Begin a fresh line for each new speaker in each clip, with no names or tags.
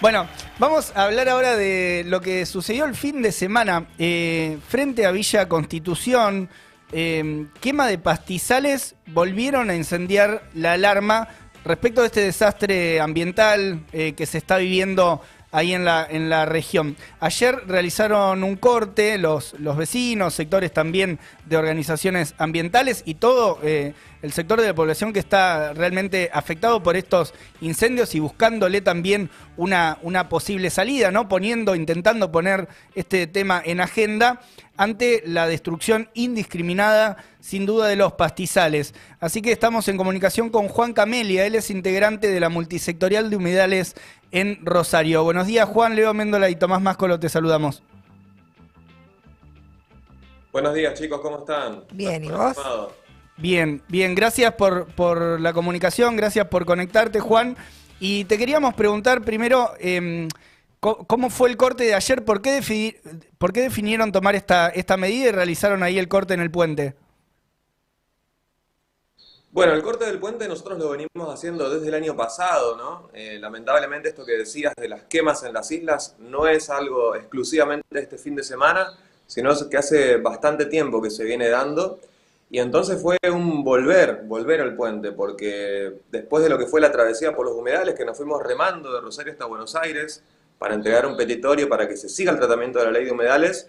Bueno, vamos a hablar ahora de lo que sucedió el fin de semana eh, frente a Villa Constitución. Eh, quema de pastizales, volvieron a incendiar la alarma respecto de este desastre ambiental eh, que se está viviendo ahí en la, en la región. Ayer realizaron un corte, los, los vecinos, sectores también de organizaciones ambientales y todo eh, el sector de la población que está realmente afectado por estos incendios y buscándole también una, una posible salida, ¿no? Poniendo, intentando poner este tema en agenda ante la destrucción indiscriminada, sin duda, de los pastizales. Así que estamos en comunicación con Juan Camelia, él es integrante de la multisectorial de humedales en Rosario. Buenos días, Juan, Leo Méndola y Tomás Máscolo, te saludamos.
Buenos días, chicos, ¿cómo están?
Bien, ¿y vos?
Bien, bien, gracias por, por la comunicación, gracias por conectarte, Juan. Y te queríamos preguntar primero, eh, ¿Cómo fue el corte de ayer? ¿Por qué, por qué definieron tomar esta, esta medida y realizaron ahí el corte en el puente?
Bueno, el corte del puente nosotros lo venimos haciendo desde el año pasado, ¿no? Eh, lamentablemente esto que decías de las quemas en las islas no es algo exclusivamente de este fin de semana, sino que hace bastante tiempo que se viene dando. Y entonces fue un volver, volver al puente, porque después de lo que fue la travesía por los humedales, que nos fuimos remando de Rosario hasta Buenos Aires, para entregar un petitorio para que se siga el tratamiento de la ley de humedales,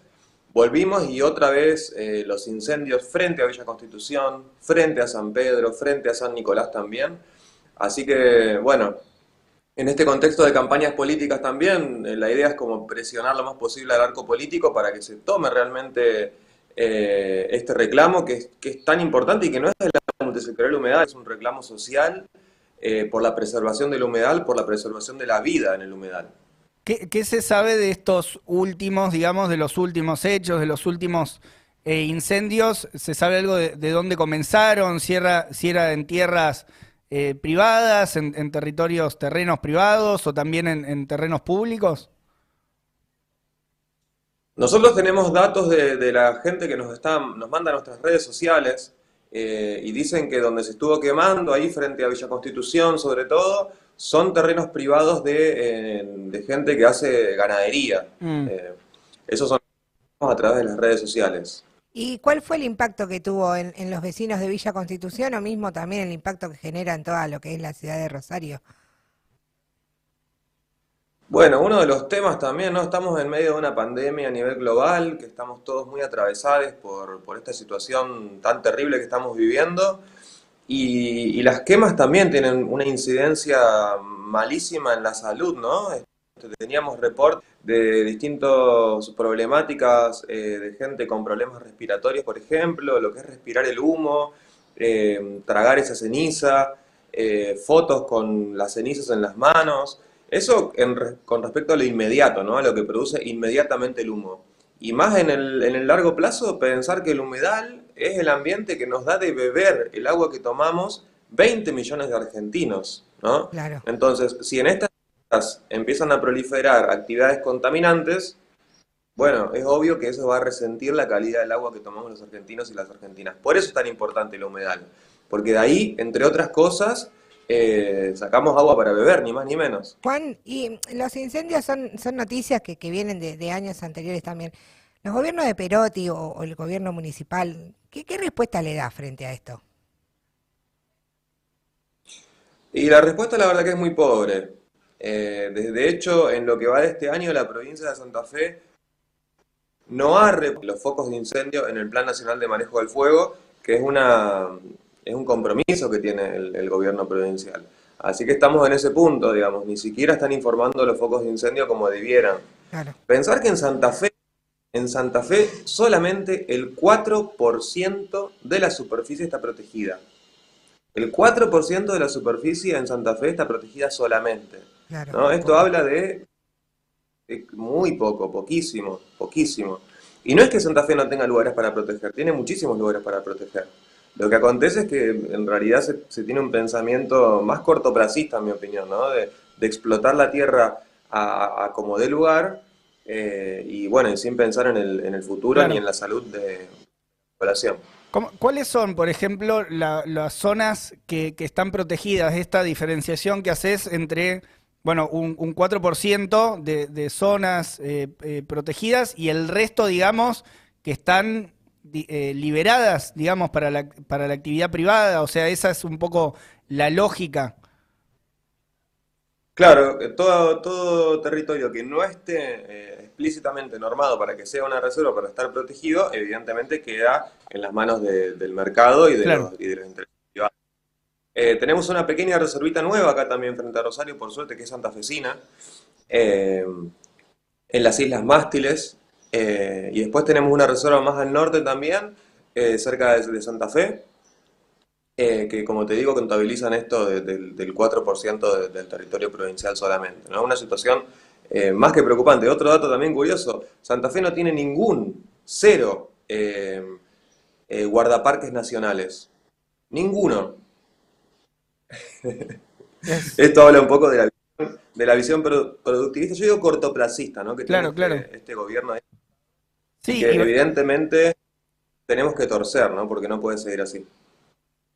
volvimos y otra vez eh, los incendios frente a Villa Constitución, frente a San Pedro, frente a San Nicolás también. Así que, bueno, en este contexto de campañas políticas también, eh, la idea es como presionar lo más posible al arco político para que se tome realmente eh, este reclamo que es, que es, tan importante y que no es de la multisectorial humedad, es un reclamo social por la preservación del humedal, por la preservación de la vida en el humedal.
¿Qué, se sabe de estos últimos, digamos, de los últimos hechos, de los últimos eh, incendios? ¿Se sabe algo de, dónde comenzaron? ¿Si era, en tierras eh, privadas, en, territorios, terrenos privados o también en, terrenos públicos?
Nosotros tenemos datos de, la gente que nos, está, nos manda a nuestras redes sociales eh, y dicen que donde se estuvo quemando, ahí frente a Villa Constitución sobre todo, son terrenos privados de, eh, gente que hace ganadería. Mm. Eh, esos son a través de las redes sociales.
¿Y cuál fue el impacto que tuvo en, los vecinos de Villa Constitución o mismo también el impacto que genera en toda lo que es la ciudad de Rosario?
Bueno, uno de los temas también, ¿no? Estamos en medio de una pandemia a nivel global, que estamos todos muy atravesados por, por esta situación tan terrible que estamos viviendo. Y, las quemas también tienen una incidencia malísima en la salud, ¿no? Este, teníamos report de distintas problemáticas eh, de gente con problemas respiratorios, por ejemplo, lo que es respirar el humo, eh, tragar esa ceniza, eh, fotos con las cenizas en las manos. Eso con respecto a lo inmediato, ¿no? A lo que produce inmediatamente el humo. Y más en el, en el largo plazo, pensar que el humedal es el ambiente que nos da de beber el agua que tomamos 20 millones de argentinos, ¿no?
Claro.
Entonces, si en estas empiezan a proliferar actividades contaminantes, bueno, es obvio que eso va a resentir la calidad del agua que tomamos los argentinos y las argentinas. Por eso es tan importante el humedal, porque de ahí, entre otras cosas, eh, sacamos agua para beber, ni más ni menos.
Juan, y los incendios son, son noticias que, vienen de, años anteriores también. ¿Los gobiernos de Perotti o, el gobierno municipal, ¿qué, respuesta le da frente a esto?
Y la respuesta la verdad que es muy pobre. Eh, de hecho, en lo que va de este año, la provincia de Santa Fe no ha los focos de incendio en el Plan Nacional de Manejo del Fuego, que es una, es un compromiso que tiene el, gobierno provincial. Así que estamos en ese punto, digamos, ni siquiera están informando los focos de incendio como debieran. Pensar que en Santa Fe, en Santa Fe solamente el 4% de la superficie está protegida. El 4% de la superficie en Santa Fe está protegida solamente. ¿no? Esto habla de, de muy poco, poquísimo, poquísimo. Y no es que Santa Fe no tenga lugares para proteger, tiene muchísimos lugares para proteger. Lo que acontece es que en realidad se, tiene un pensamiento más cortoplacista, en mi opinión, ¿no? de, explotar la tierra a, como de lugar eh, y bueno, y sin pensar en el, en el futuro ni en la salud de la población.
¿Cuáles son, por ejemplo, las zonas que, que, están protegidas? Esta diferenciación que haces entre bueno, un, 4% de, de, zonas eh, eh, protegidas y el resto, digamos, que están eh, liberadas, digamos, para la, para la actividad privada. O sea, esa es un poco la lógica.
Claro, todo, todo territorio que no esté explícitamente normado para que sea una reserva para estar protegido, evidentemente queda en las manos del mercado y de, los, y de los intereses eh, tenemos una pequeña reservita nueva acá también frente a Rosario, por suerte, que es santafesina, eh, en las Islas Mástiles. Eh, y después tenemos una reserva más al norte también, cerca de, Santa Fe, que como te digo, contabilizan esto del 4% del territorio provincial solamente. ¿no? Una situación más que preocupante. Otro dato también curioso, Santa Fe no tiene ningún, cero, guardaparques nacionales. Ninguno. Esto habla un poco de la, de la visión productivista, yo digo cortoplacista, ¿no? Que
claro, claro.
Este, este, gobierno. Sí, que evidentemente tenemos que torcer, ¿no? Porque no puede seguir así.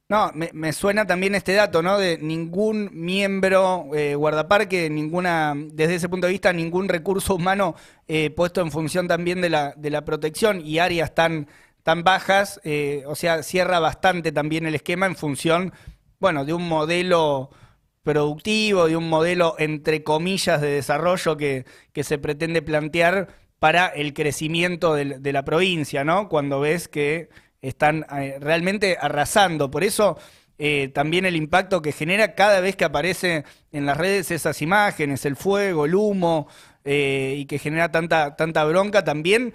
No, me, suena también este dato, ¿no? De ningún miembro eh, guardaparque, ninguna, desde ese punto de vista, ningún recurso humano eh, puesto en función también de la, de la protección y áreas tan, tan bajas, eh, o sea, cierra bastante también el esquema en función bueno, de un modelo productivo, de un modelo, entre comillas, de desarrollo que, se pretende plantear para el crecimiento de, la provincia, ¿no? Cuando ves que están eh, realmente arrasando. Por eso eh, también el impacto que genera cada vez que aparece en las redes esas imágenes, el fuego, el humo, eh, y que genera tanta, tanta bronca también.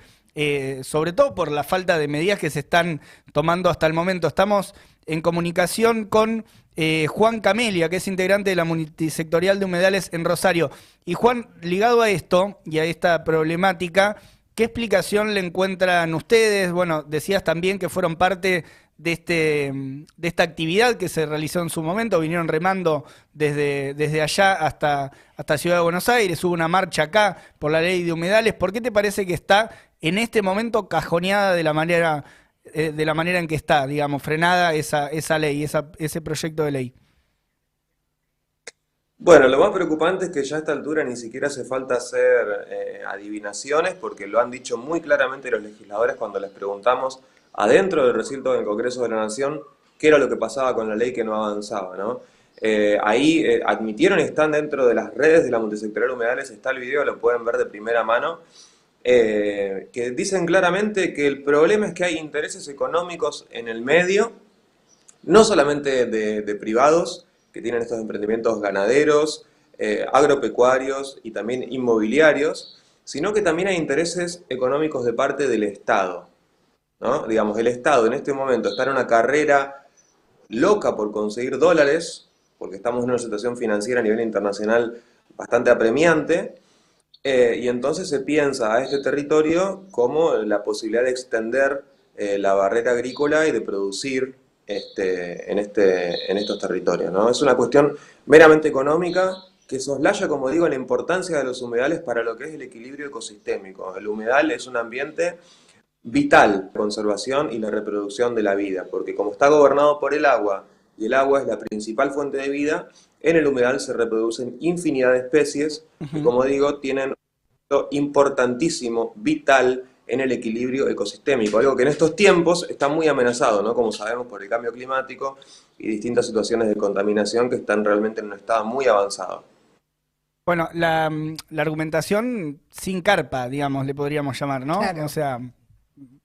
Sobre todo por la falta de medidas que se están tomando hasta el momento. Estamos en comunicación con eh, Juan Camelia, que es integrante de la multisectorial de humedales en Rosario. Y Juan, ligado a esto y a esta problemática, ¿qué explicación le encuentran ustedes? Bueno, decías también que fueron parte de, este, de esta actividad que se realizó en su momento, vinieron remando desde, desde allá hasta, hasta Ciudad de Buenos Aires, hubo una marcha acá por la ley de humedales. ¿Por qué te parece que está en este momento cajoneada de la manera eh, de la manera en que está, digamos, frenada esa, esa ley, ese proyecto de ley?
Bueno, lo más preocupante es que ya a esta altura ni siquiera hace falta hacer eh, adivinaciones, porque lo han dicho muy claramente los legisladores cuando les preguntamos adentro del recinto del Congreso de la Nación qué era lo que pasaba con la ley que no avanzaba, ¿no? Eh, ahí admitieron y están dentro de las redes de la multisectorial humedales, está el video, lo pueden ver de primera mano, eh, que dicen claramente que el problema es que hay intereses económicos en el medio, no solamente de, privados, que tienen estos emprendimientos ganaderos, eh, agropecuarios y también inmobiliarios, sino que también hay intereses económicos de parte del Estado. ¿no? Digamos, el Estado en este momento está en una carrera loca por conseguir dólares, porque estamos en una situación financiera a nivel internacional bastante apremiante, eh, y entonces se piensa a este territorio como la posibilidad de extender eh, la barrera agrícola y de producir este, en, este, en estos territorios. ¿no? Es una cuestión meramente económica que soslaya, como digo, la importancia de los humedales para lo que es el equilibrio ecosistémico. El humedal es un ambiente vital, la conservación y la reproducción de la vida, porque como está gobernado por el agua, y el agua es la principal fuente de vida, en el humedal se reproducen infinidad de especies que, como digo, tienen un importantísimo, vital en el equilibrio ecosistémico, algo que en estos tiempos está muy amenazado, ¿no? como sabemos, por el cambio climático y distintas situaciones de contaminación que están realmente en un estado muy avanzado.
Bueno, la, argumentación sin carpa, digamos, le podríamos llamar, ¿no? O sea,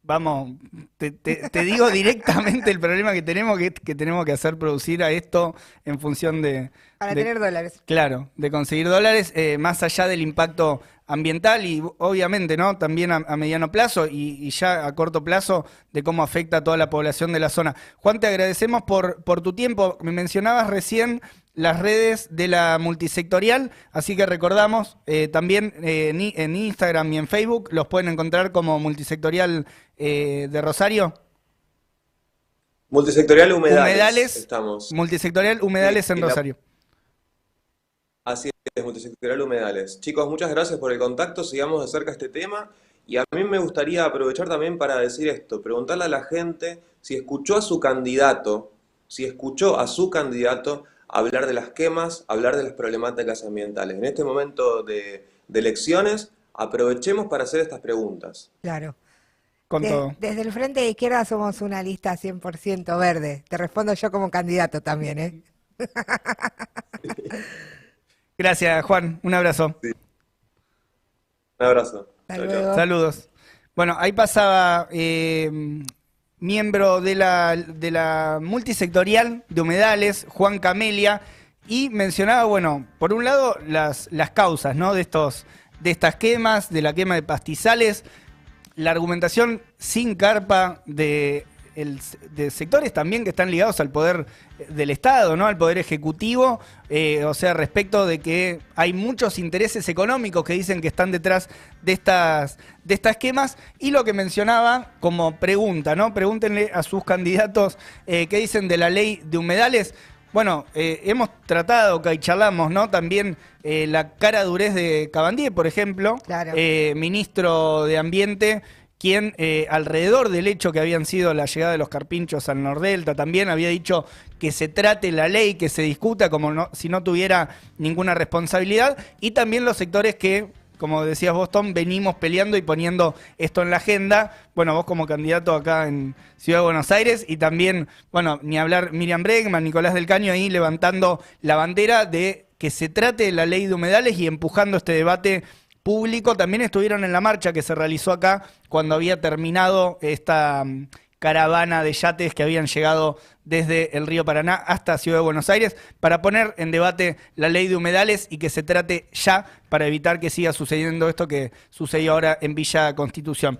vamos, te, digo directamente el problema que tenemos, que, que tenemos que hacer producir a esto en función de...
Para tener dólares.
Claro, de conseguir dólares, eh, más allá del impacto ambiental y obviamente, ¿no? También a, mediano plazo y, ya a corto plazo de cómo afecta a toda la población de la zona. Juan, te agradecemos por, por tu tiempo. Me mencionabas recién las redes de la multisectorial, así que recordamos eh, también eh, en Instagram y en Facebook los pueden encontrar como multisectorial eh, de Rosario.
Multisectorial Humedales.
humedales estamos. Multisectorial Humedales en Rosario.
Así es, Multisectorial Humedales. Chicos, muchas gracias por el contacto, sigamos de cerca este tema. Y a mí me gustaría aprovechar también para decir esto, preguntarle a la gente si escuchó a su candidato, si escuchó a su candidato hablar de las quemas, hablar de las problemáticas ambientales. En este momento de, de elecciones, aprovechemos para hacer estas preguntas.
Claro.
Con
De-
todo.
desde el Frente de Izquierda somos una lista 100% verde. Te respondo yo como candidato también, ¿eh?
Gracias, Juan. Un abrazo.
Un abrazo.
Hasta luego.
Saludos. Bueno, ahí pasaba eh, miembro de la, de la multisectorial de humedales, Juan Camelia, y mencionaba, bueno, por un lado las, las causas, ¿no? De estos, de estas quemas, de la quema de pastizales, la argumentación sin carpa de, el- de sectores también que están ligados al poder del Estado, ¿no? Al poder ejecutivo, eh, o sea, respecto de que hay muchos intereses económicos que dicen que están detrás de estas, de estas quemas, y lo que mencionaba como pregunta, ¿no? Pregúntenle a sus candidatos eh, qué dicen de la ley de humedales. Bueno, eh, hemos tratado, que charlamos, ¿no? También eh, la cara durez de Cabandier, por ejemplo,
Claro.
eh, ministro de Ambiente, quien eh, alrededor del hecho que habían sido la llegada de los carpinchos al Nordelta también había dicho que se trate la ley, que se discuta como si no tuviera ninguna responsabilidad, y también los sectores que, como decías vos, venimos peleando y poniendo esto en la agenda. Bueno, vos como candidato acá en Ciudad de Buenos Aires y también, bueno, ni hablar Miriam Bregman, Nicolás del Caño ahí levantando la bandera de que se trate la ley de humedales y empujando este debate público. También estuvieron en la marcha que se realizó acá cuando había terminado esta mm, caravana de yates que habían llegado desde el río Paraná hasta Ciudad de Buenos Aires para poner en debate la ley de humedales y que se trate ya para evitar que siga sucediendo esto que sucedió ahora en Villa Constitución.